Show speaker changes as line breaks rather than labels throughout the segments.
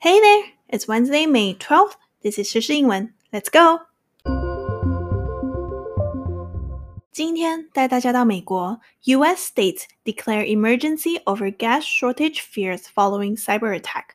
Hey there, it's Wednesday, May 12th. This is 时事英文，Let's go. 今天带大家到美国，U.S. states declare emergency over gas shortage fears following cyber attack.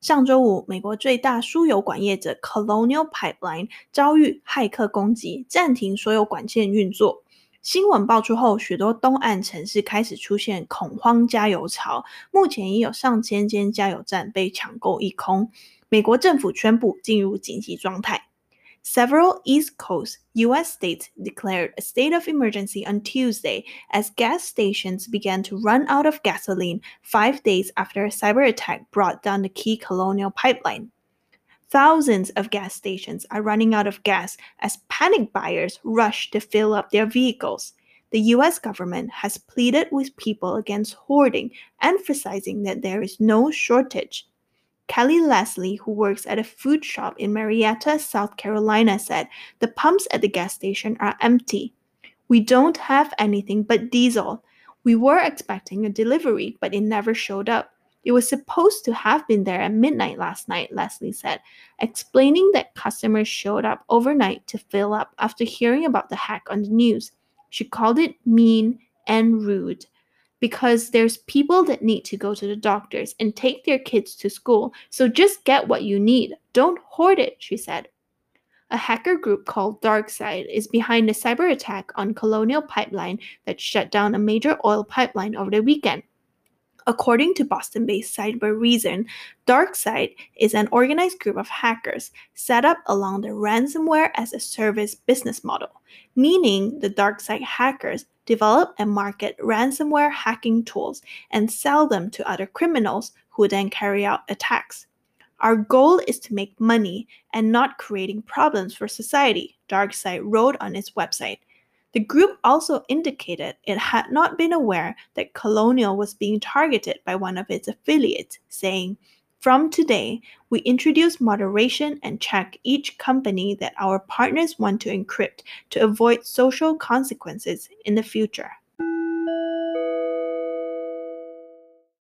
上周五，美国最大输油管业者 Colonial Pipeline 遭遇骇客攻击，暂停所有管线运作。 新闻爆出后，许多东岸城市开始出现恐慌加油潮。目前已有上千间加油站被抢购一空。美国政府宣布进入紧急状态。Several East Coast U.S. states declared a state of emergency on Tuesday as gas stations began to run out of gasoline five days after a cyber attack brought down the key Colonial Pipeline. Thousands of gas stations are running out of gas as panic buyers rush to fill up their vehicles. The US government has pleaded with people against hoarding, emphasizing that there is no shortage. Kelly Leslie, who works at a food shop in Marietta, South Carolina, said the pumps at the gas station are empty. We don't have anything but diesel. We were expecting a delivery, but it never showed up. It was supposed to have been there at midnight last night, Leslie said, explaining that customers showed up overnight to fill up after hearing about the hack on the news. She called it mean and rude because there's people that need to go to the doctors and take their kids to school, so just get what you need. Don't hoard it, she said. A hacker group called DarkSide is behind a cyber attack on Colonial Pipeline that shut down a major oil pipeline over the weekend. According to Boston based cyber Reason, DarkSide is an organized group of hackers set up along the ransomware as a service business model, meaning the DarkSide hackers develop and market ransomware hacking tools and sell them to other criminals who then carry out attacks. Our goal is to make money and not creating problems for society, DarkSide wrote on its website. The group also indicated it had not been aware that Colonial was being targeted by one of its affiliates, saying, From today, we introduce moderation and check each company that our partners want to encrypt to avoid social consequences in the future.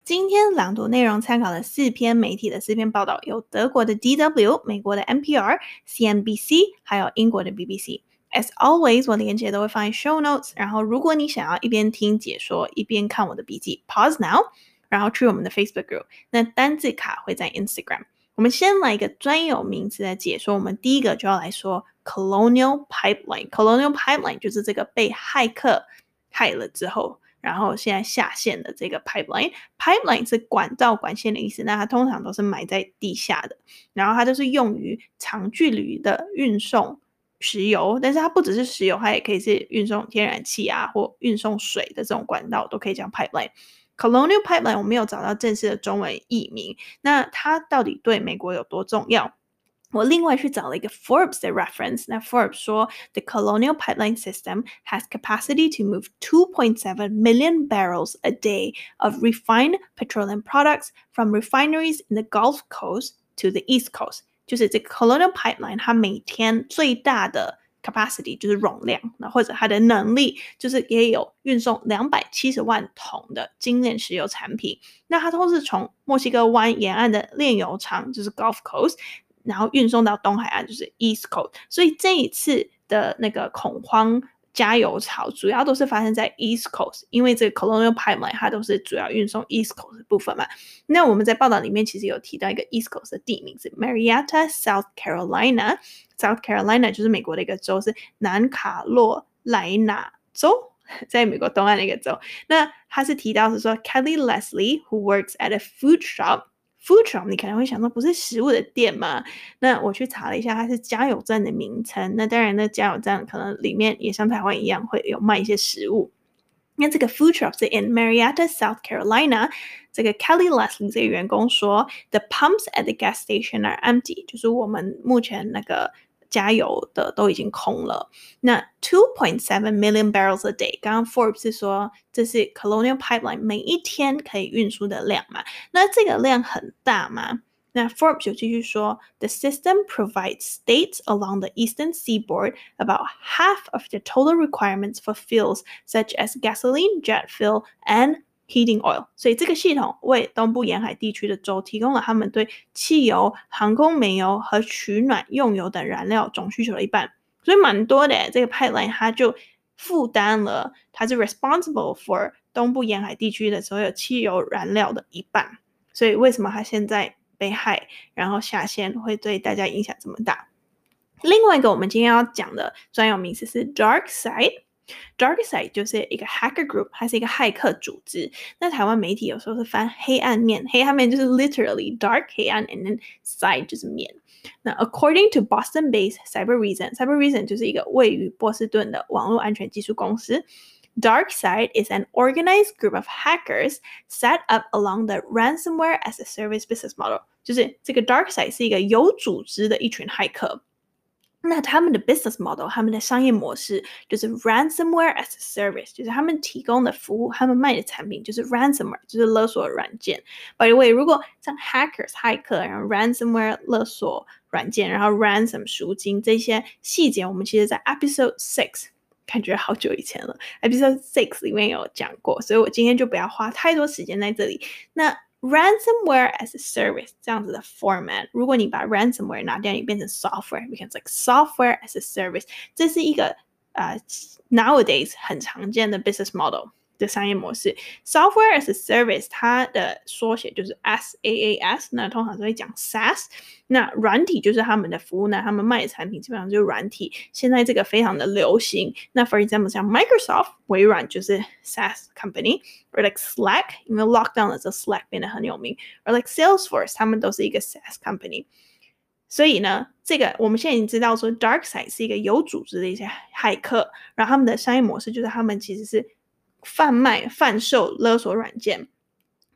今天朗读内容参考了四篇媒体的四篇报道，有德国的 DW、美国的 NPR、CNBC，还有英国的 BBC。 As always，我连接都会放在 show notes。然后，如果你想要一边听解说一边看我的笔记，pause now，然后去我们的 Facebook group。那单字卡会在 Instagram。我们先来一个专有名词的解说。我们第一个就要来说 Colonial Pipeline。Colonial Pipeline 就是这个被骇客害了之后，然后现在下线的这个 pipeline。Pipeline 是管道、管线的意思。那它通常都是埋在地下的，然后它就是用于长距离的运送。石油，但是它不只是石油，它也可以是运送天然气啊，或运送水的这种管道，都可以叫 pipeline。Colonial Pipeline 我没有找到正式的中文译名，那它到底对美国有多重要？我另外去找了一个 Forbes 的 reference，那 Forbes 说，The Colonial Pipeline system has capacity to move 2.7 million barrels a day of refined petroleum products from refineries in the Gulf Coast to the East Coast。 就是这个 Colonial Pipeline，它每天最大的 capacity 就是容量，那或者它的能力就是也有运送两百七十万桶的精炼石油产品。那它都是从墨西哥湾沿岸的炼油厂，就是 Gulf Coast，然后运送到东海岸，就是 East Coast。所以这一次的那个恐慌。加油潮主要都是发生在 East Coast，因为这个 Colonial pimel 它都是主要运送 East Coast 的部分嘛。那我们在报道里面其实有提到一个 East Coast 的地名是 Marietta, South Carolina。South Carolina 就是美国的一个州，是南卡罗来纳州，在美国东岸的一个州。那它是提到是说 Kelly Leslie who works at a food shop。Food truck，你可能会想到不是食物的店吗？那我去查了一下，它是加油站的名称。那当然，那加油站可能里面也像台湾一样会有卖一些食物。那这个 food truck 是 in Marietta, South Carolina。这个 Kelly Leslie 这个员工说，The pumps at the gas station are empty，就是我们目前那个。加油的都已经空了。那 two point seven million barrels a day，刚刚 Forbes 是说这是 Colonial Pipeline 每一天可以运输的量嘛？那这个量很大吗？那 Forbes 就继续说，The system provides states along the eastern seaboard about half of the total requirements for fuels such as gasoline, jet fuel, and heating oil，所以这个系统为东部沿海地区的州提供了他们对汽油、航空煤油和取暖用油等燃料总需求的一半，所以蛮多的。这个 pipeline 它就负担了，它是 responsible for 东部沿海地区的所有汽油燃料的一半。所以为什么它现在被害，然后下线会对大家影响这么大？另外一个我们今天要讲的专有名词是 dark side。DarkSide 就是一个 hacker group，它是一个骇客组织。那台湾媒体有时候是翻黑暗面，黑暗面就是 literally dark 黑暗，and then side 就是面。那 according to Boston-based Cybereason，Cybereason 就是一个位于波士顿的网络安全技术公司。DarkSide is an organized group of hackers set up along the ransomware as a service business model，就是这个 DarkSide 是一个有组织的一群骇客。 那他们的 business model，他们的商业模式就是 ransomware as a service，就是他们提供的服务，他们卖的产品就是 ransomware，就是勒索软件。By the way，如果像 hackers 骇客，然后 ransomware 勒索软件，然后 ransom 赎金这些细节，我们其实在 episode six 感觉好久以前了，episode six 里面有讲过，所以我今天就不要花太多时间在这里。那 Ransomware as a service 这样子的 format，如果你把 ransomware 拿掉，你变成 software，becomes like software as a service，这是一个呃、uh, nowadays 很常见的 business model。 的商业模式，Software as a Service，它的缩写就是 SaaS，那通常都会讲 SaaS。那软体就是他们的服务，那他们卖的产品基本上就是软体。现在这个非常的流行。那 For example，像 Microsoft 微软就是 SaaS company，or like Slack，因为 lockdown 的时候 Slack 变得很有名，or like Salesforce，他们都是一个 SaaS company。所以呢，这个我们现在已经知道说，DarkSide 是一个有组织的一些骇客，然后他们的商业模式就是他们其实是。贩卖、贩售勒索软件，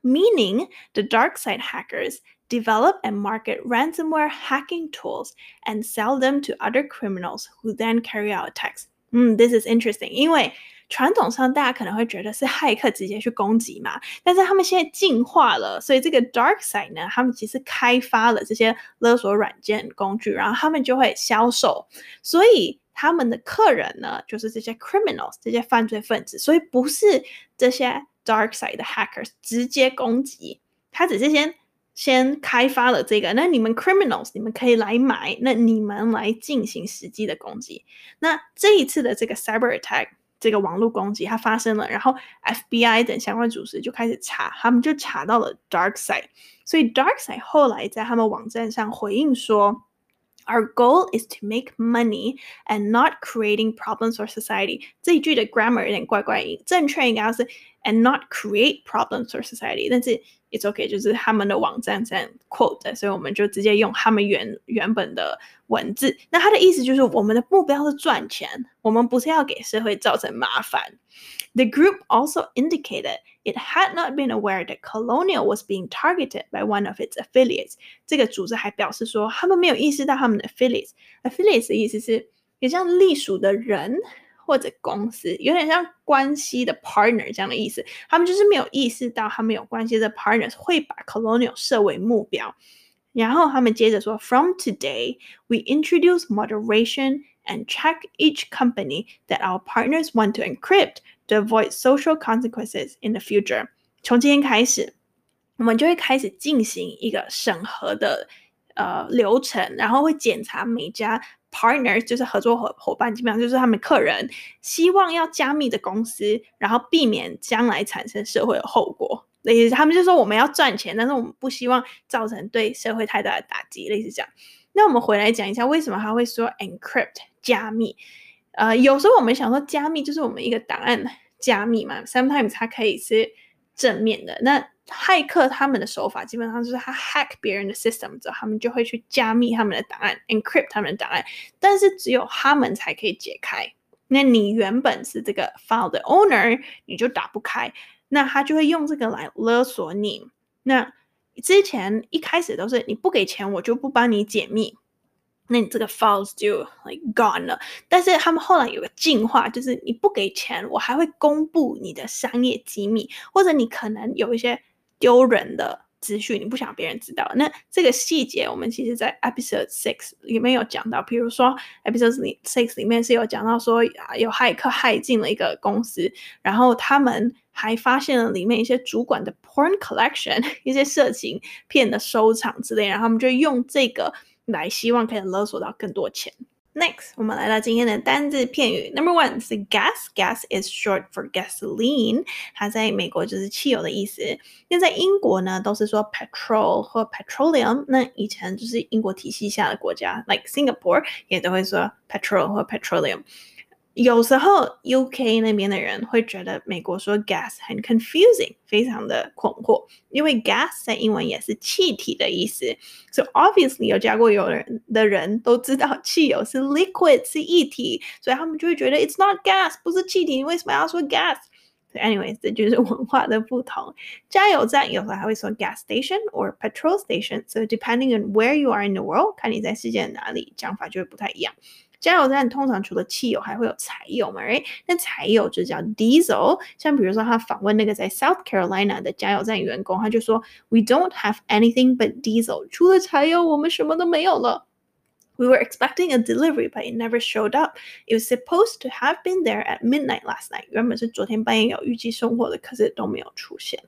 meaning the dark side hackers develop and market ransomware hacking tools and sell them to other criminals who then carry out attacks。嗯，this is interesting，因为传统上大家可能会觉得是骇客直接去攻击嘛，但是他们现在进化了，所以这个 dark side 呢，他们其实开发了这些勒索软件工具，然后他们就会销售，所以。 他们的客人呢，就是这些 criminals，这些犯罪分子，所以不是这些 dark side 的 hackers 直接攻击，他只是先先开发了这个，那你们 criminals 你们可以来买，那你们来进行实际的攻击。那这一次的这个 cyber attack，这个网络攻击它发生了，然后 FBI 等相关组织就开始查，他们就查到了 dark side，所以 dark side 后来在他们网站上回应说。Our goal is to make money and not creating problems for society。这一句的 grammar 有点怪怪音，正确应该是 and not create problems for society。但是 it's okay，就是他们的网站这样 quote，所以我们就直接用他们原原本的文字。那他的意思就是，我们的目标是赚钱，我们不是要给社会造成麻烦。The group also indicated it had not been aware that Colonial was being targeted by one of its affiliates。这个组织还表示说，他们没有意识到他们的 affiliates。affiliates 的意思是，也像隶属的人或者公司，有点像关系的 partner 这样的意思。他们就是没有意识到他们有关系的 partners 会把 Colonial 设为目标。然后他们接着说，From today, we introduce moderation and check each company that our partners want to encrypt to avoid social consequences in the future。从今天开始，我们就会开始进行一个审核的呃流程，然后会检查每家 partner，就是合作伙伙伴，基本上就是他们客人希望要加密的公司，然后避免将来产生社会的后果。类似他们就说我们要赚钱，但是我们不希望造成对社会太大的打击，类似这样。那我们回来讲一下，为什么他会说 encrypt 加密？呃，有时候我们想说加密就是我们一个档案加密嘛，sometimes 它可以是正面的。那骇客他们的手法基本上就是他 hack 别人的 system 之后，他们就会去加密他们的档案，encrypt 他们的档案，但是只有他们才可以解开。那你原本是这个 file 的 owner，你就打不开，那他就会用这个来勒索你。那之前一开始都是你不给钱，我就不帮你解密。那你这个 files 就 like gone 了，但是他们后来有个进化，就是你不给钱，我还会公布你的商业机密，或者你可能有一些丢人的资讯，你不想别人知道。那这个细节，我们其实在 episode six 里面有讲到，比如说 episode six 里面是有讲到说啊，有骇客骇进了一个公司，然后他们还发现了里面一些主管的 porn collection，一些色情片的收藏之类，然后他们就用这个来希望可以勒索到更多钱。Next，我们来到今天的单字片语。Number one 是 gas，gas is short for gasoline，它在美国就是汽油的意思。那在英国呢，都是说 petrol 或 petroleum。那以前就是英国体系下的国家，like Singapore 也都会说 petrol 或 petroleum。有时候 UK 那边的人会觉得美国说 gas 很 confusing，非常的困惑，因为 gas 在英文也是气体的意思。So obviously 有加过油的人的人都知道汽油是 liquid 是液体，所以他们就会觉得 it's not gas 不是气体，你为什么要说 gas？Anyways，这就是文化的不同。加油站有时候还会说 gas station or petrol station。So depending on where you are in the world，看你在世界的哪里，讲法就会不太一样。 加油站通常除了汽油，还会有柴油嘛？Right？那柴油就叫 diesel。像比如说，他访问那个在 South Carolina 的加油站员工，他就说：“We don't have anything but diesel。除了柴油，我们什么都没有了。We were expecting a delivery, but it never showed up. It was supposed to have been there at midnight last night。原本是昨天半夜有预计送货的，可是都没有出现。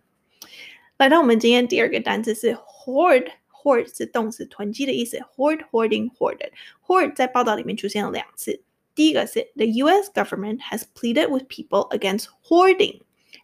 来到我们今天第二个单词是 hoard。 Hoard 是动词囤积的意思，hoard, hoarding, hoarded。Hoard 在报道里面出现了两次，第一个是 The U.S. government has pleaded with people against hoarding。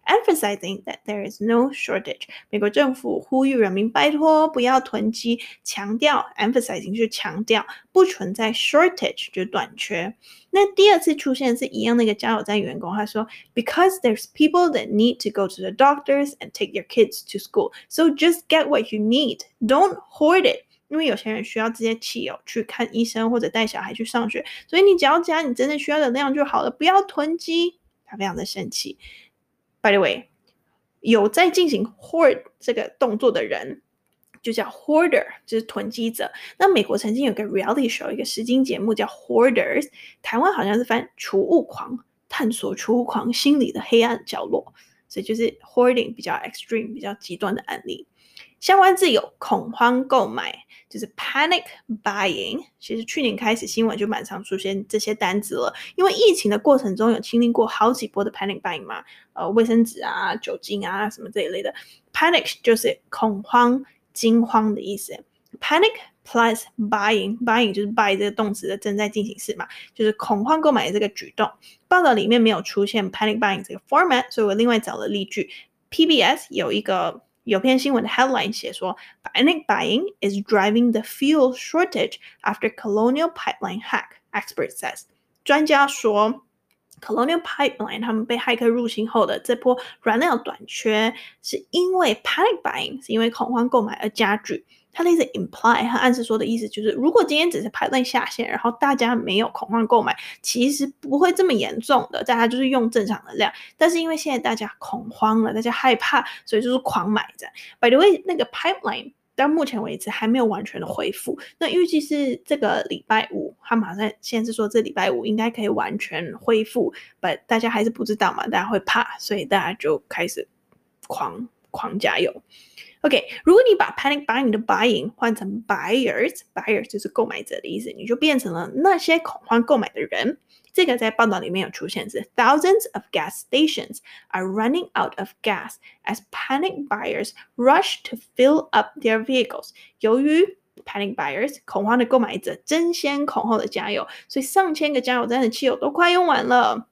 Emphasizing that there is no shortage，美国政府呼吁人民拜托不要囤积，强调 emphasizing 就是强调不存在 shortage 就是短缺。那第二次出现是一样，那个加油站员工他说，Because there's people that need to go to the doctors and take their kids to school, so just get what you need, don't hoard it。因为有些人需要这些汽油去看医生或者带小孩去上学，所以你只要加你真正需要的量就好了，不要囤积。他非常的生气。 By the way，有在进行 hoard 这个动作的人，就叫 hoarder，就是囤积者。那美国曾经有个 reality show，一个实境节目叫 Hoarders，台湾好像是翻储物狂，探索储物狂心理的黑暗角落，所以就是 hoarding 比较 extreme、比较极端的案例。相关字有恐慌购买，就是 panic buying。其实去年开始新闻就蛮常出现这些单字了，因为疫情的过程中有经历过好几波的 panic buying 嘛，呃，卫生纸啊、酒精啊什么这一类的。panic 就是恐慌、惊慌的意思。panic plus buying，buying 就是 buy 这个动词的正在进行式嘛，就是恐慌购买的这个举动。报道里面没有出现 panic buying 这个 format，所以我另外找了例句。PBS 有一个。有篇新闻的 headline 写说，panic buying is driving the fuel shortage after Colonial Pipeline hack. Expert says，专家说，Colonial Pipeline 他们被骇客入侵后的这波燃料短缺，是因为 panic buying 是因为恐慌购买而加剧。 他的意思 imply 和暗示说的意思就是，如果今天只是排队下线，然后大家没有恐慌购买，其实不会这么严重的，大家就是用正常的量。但是因为现在大家恐慌了，大家害怕，所以就是狂买的。By the way，那个 pipeline 到目前为止还没有完全的恢复，那预计是这个礼拜五，他马上现在是说这礼拜五应该可以完全恢复，but 大家还是不知道嘛，大家会怕，所以大家就开始狂狂加油。OK，如果你把 panic buying 的 buying 换成 buyers，buyers 就是购买者的意思，你就变成了那些恐慌购买的人。这个在报道里面有出现是 thousands of gas stations are running out of gas as panic buyers rush to fill up their vehicles。由于 panic buyers 恐慌的购买者争先恐后的加油，所以上千个加油站的汽油都快用完了。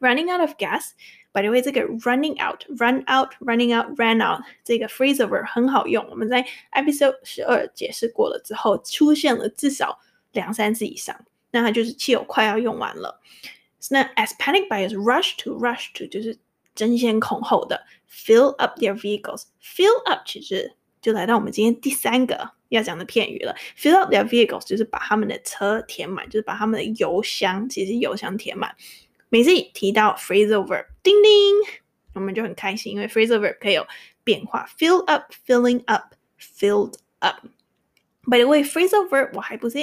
Running out of gas。 By the way，这个 running out、run out、running out、ran out 这个 phrasal verb 很好用。我们在 episode 十二解释过了之后，出现了至少两三次以上。那它就是汽油快要用完了。那 as panic buyers rush to rush to 就是争先恐后的 fill up their vehicles。fill up 其实就来到我们今天第三个要讲的片语了。fill up their vehicles 就是把他们的车填满，就是把他们的油箱，其实油箱填满。每次提到 phrasal verb，叮叮，我们就很开心，因为 phrasal verb 可以有变化，fill up, filling up, filled up。By the way, phrasal verb 我还不是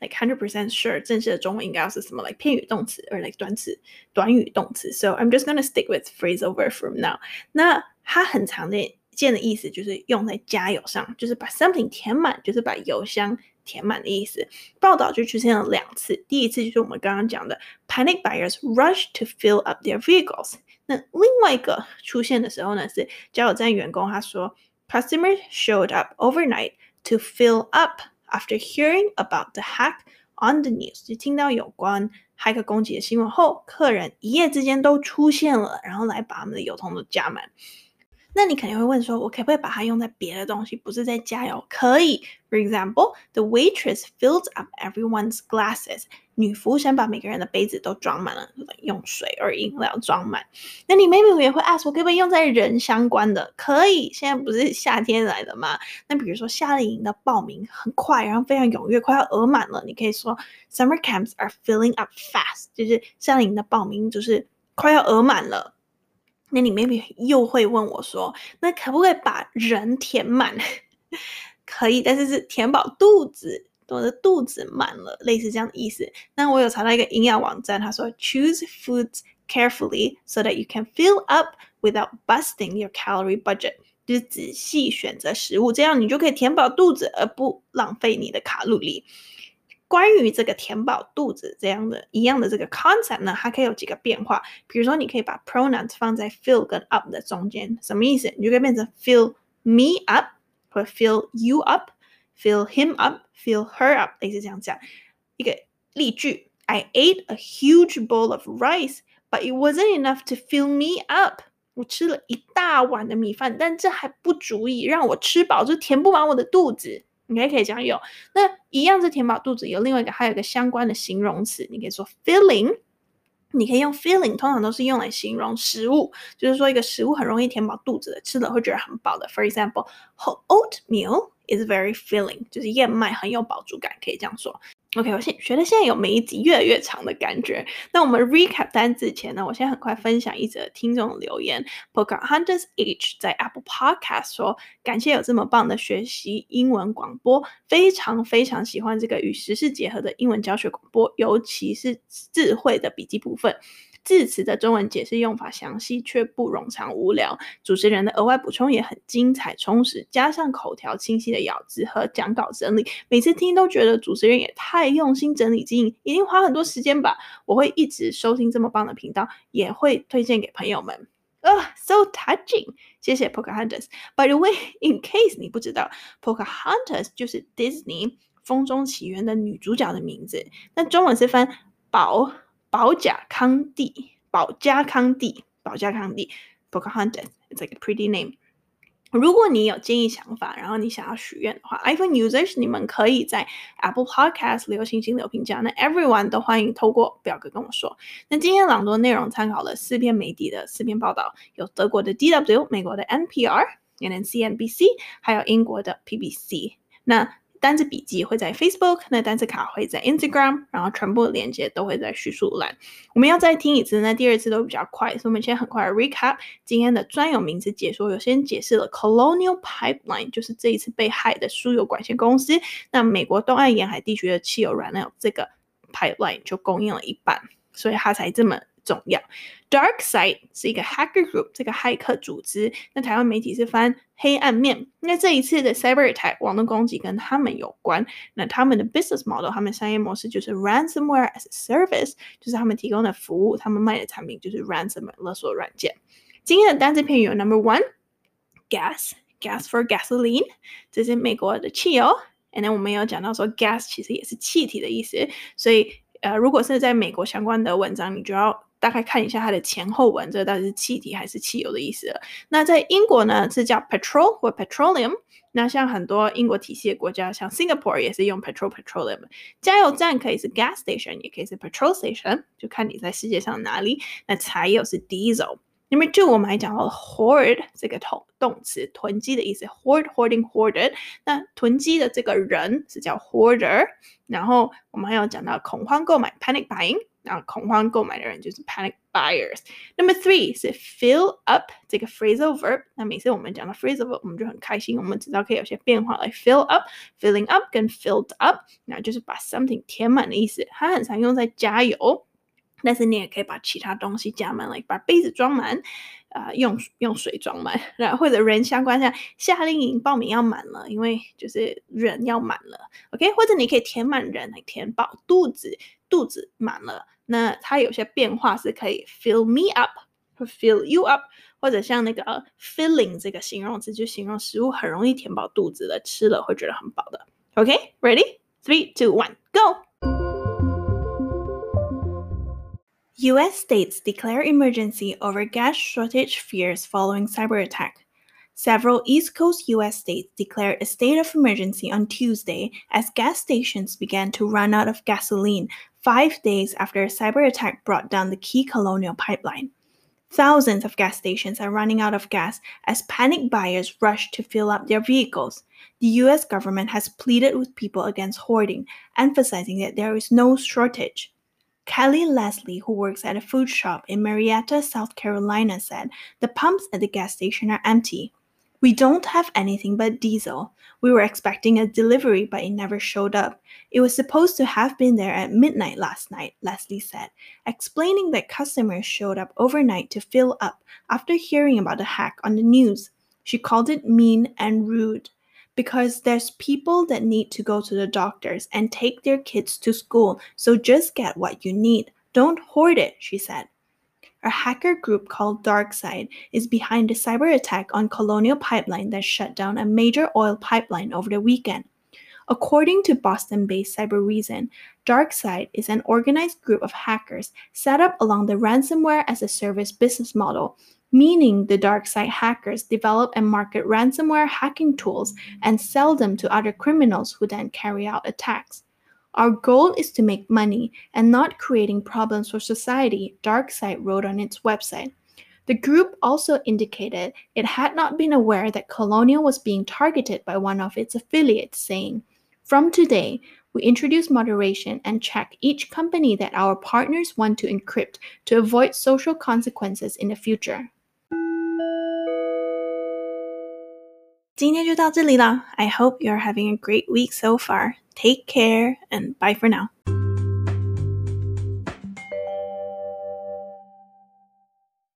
like hundred percent sure 正式的中文应该要是什么，like 片语动词，or like 短词短语动词。So I'm just gonna stick with phrasal verb from now。那它很常的件的意思就是用在加油上，就是把 something 填满，就是把油箱填满的意思。报道就出现了两次，第一次就是我们刚刚讲的 panic buyers rush to fill up their vehicles。那另外一个出现的时候呢，是加油站员工他说，customers showed up overnight to fill up after hearing about the hack on the news。就听到有关黑客攻击的新闻后，客人一夜之间都出现了，然后来把他们的油桶都加满。那你肯定会问说，我可不可以把它用在别的东西，不是在加油？可以，For example, the waitress filled up everyone's glasses. 女服务生把每个人的杯子都装满了，用水而饮料装满。那你 maybe 也会 ask 我可不可以用在人相关的？可以，现在不是夏天来的吗？那比如说夏令营的报名很快，然后非常踊跃，快要额满了，你可以说 Summer camps are filling up fast，就是夏令营的报名就是快要额满了。那你 maybe 又会问我说，那可不可以把人填满？可以，但是是填饱肚子，我的肚子满了，类似这样的意思。那我有查到一个营养网站，他说 Choose foods carefully so that you can fill up without busting your calorie budget，就是仔细选择食物，这样你就可以填饱肚子，而不浪费你的卡路里。关于这个填饱肚子这样的一样的这个 concept 呢，它可以有几个变化。比如说，你可以把 pronouns 放在 fill 跟 up 的中间，什么意思？你就可以变成 fill me up 或 fill you up，fill him up，fill her up，类似这样讲。一个例句：I ate a huge bowl of rice, but it wasn't enough to fill me up。我吃了一大碗的米饭，但这还不足以让我吃饱，就填不满我的肚子。 你还可以这样用，那一样是填饱肚子。有另外一个，还有一个相关的形容词，你可以说 filling。你可以用 filling，通常都是用来形容食物，就是说一个食物很容易填饱肚子的，吃了会觉得很饱的。For example, oatmeal is very filling，就是燕麦很有饱足感，可以这样说。OK，我现觉得现在有每一集越来越长的感觉。那我们 recap 单字前呢，我先很快分享一则听众留言。Pocahontas H 在 Apple Podcast 说：“感谢有这么棒的学习英文广播，非常非常喜欢这个与时事结合的英文教学广播，尤其是智慧的笔记部分。”字词的中文解释用法详细却不冗长无聊，主持人的额外补充也很精彩充实，加上口条清晰的咬字和讲稿整理，每次听都觉得主持人也太用心整理经营，一定花很多时间吧。我会一直收听这么棒的频道，也会推荐给朋友们。啊、oh，so touching，谢谢 Pocahontas。By the way，in case 你不知道，Pocahontas 就是 Disney 风中奇缘的女主角的名字，那中文是翻宝。保甲康帝，保加康帝，保加康帝，Pocahontas，it's like a pretty name。如果你有建议想法，然后你想要许愿的话，iPhone users 你们可以在 Apple Podcast 留星星留评价。那 everyone 都欢迎透过表格跟我说。那今天朗读内容参考了四篇媒体的四篇报道，有德国的 DW、美国的 npr and ncnbc 还有英国的 BBC。那单字笔记会在 Facebook，那单字卡会在 Instagram，然后全部的链接都会在叙述栏。我们要再听一次，那第二次都比较快，所以我们先很快 recap 今天的专有名词解说。有先解释了 Colonial Pipeline，就是这一次被害的输油管线公司。那美国东岸沿海地区的汽油燃料，这个 pipeline 就供应了一半，所以它才这么重要。DarkSide 是一个 hacker group，这个骇客组织。那台湾媒体是翻黑暗面。那这一次的 cyber attack 网络攻击跟他们有关。那他们的 business model，他们商业模式就是 ransomware as a service，就是他们提供的服务，他们卖的产品就是 ransomware 勒索软件。今天的单字片语有 number one，gas，gas for gasoline，这是美国的汽油。And then 我们有讲到说 gas 其实也是气体的意思，所以呃，如果是在美国相关的文章，你就要。大概看一下它的前后文，这到底是气体还是汽油的意思了。那在英国呢，是叫 petrol 或 petroleum。那像很多英国体系的国家，像 Singapore 也是用 petrol petroleum。加油站可以是 gas station，也可以是 petrol station，就看你在世界上哪里。那柴油是 diesel。Number two，我们还讲到 hoard 这个动动词，囤积的意思，hoard hoarding hoarded。那囤积的这个人是叫 hoarder。然后我们还有讲到恐慌购买 panic buying。然后恐慌购买的人就是 panic buyers。Number three 是 fill up 这个 phrasal verb。那每次我们讲到 phrasal verb，我们就很开心，我们知道可以有些变化来 fill up、filling up 跟 filled up，那就是把 something 填满的意思。它很常用在加油。但是你也可以把其他东西加满，like 把杯子装满，啊、用用水装满，然后或者人相关，像夏令营报名要满了，因为就是人要满了，OK，或者你可以填满人来填饱肚子，肚子满了，那它有些变化是可以 fill me up 或 fill you up，或者像那个 filling 这个形容词就形容食物很容易填饱肚子的，吃了会觉得很饱的，OK，ready，three two one go。U.S. states declare emergency over gas shortage fears following cyber attack. Several East Coast U.S. states declared a state of emergency on Tuesday as gas stations began to run out of gasoline five days after a cyber attack brought down the key Colonial pipeline. Thousands of gas stations are running out of gas as panic buyers rush to fill up their vehicles. The U.S. government has pleaded with people against hoarding, emphasizing that there is no shortage. Kelly Leslie, who works at a food shop in Marietta, South Carolina, said the pumps at the gas station are empty. We don't have anything but diesel. We were expecting a delivery, but it never showed up. It was supposed to have been there at midnight last night, Leslie said, explaining that customers showed up overnight to fill up after hearing about the hack on the news. She called it mean and rude because there's people that need to go to the doctors and take their kids to school, so just get what you need. Don't hoard it, she said. A hacker group called DarkSide is behind the cyber attack on Colonial Pipeline that shut down a major oil pipeline over the weekend. According to Boston based Cyber Reason, DarkSide is an organized group of hackers set up along the ransomware as a service business model meaning the DarkSide hackers develop and market ransomware hacking tools and sell them to other criminals who then carry out attacks. Our goal is to make money and not creating problems for society, DarkSide wrote on its website. The group also indicated it had not been aware that Colonial was being targeted by one of its affiliates, saying, From today, we introduce moderation and check each company that our partners want to encrypt to avoid social consequences in the future. 今天就到这里了。I hope you're having a great week so far. Take care and bye for now.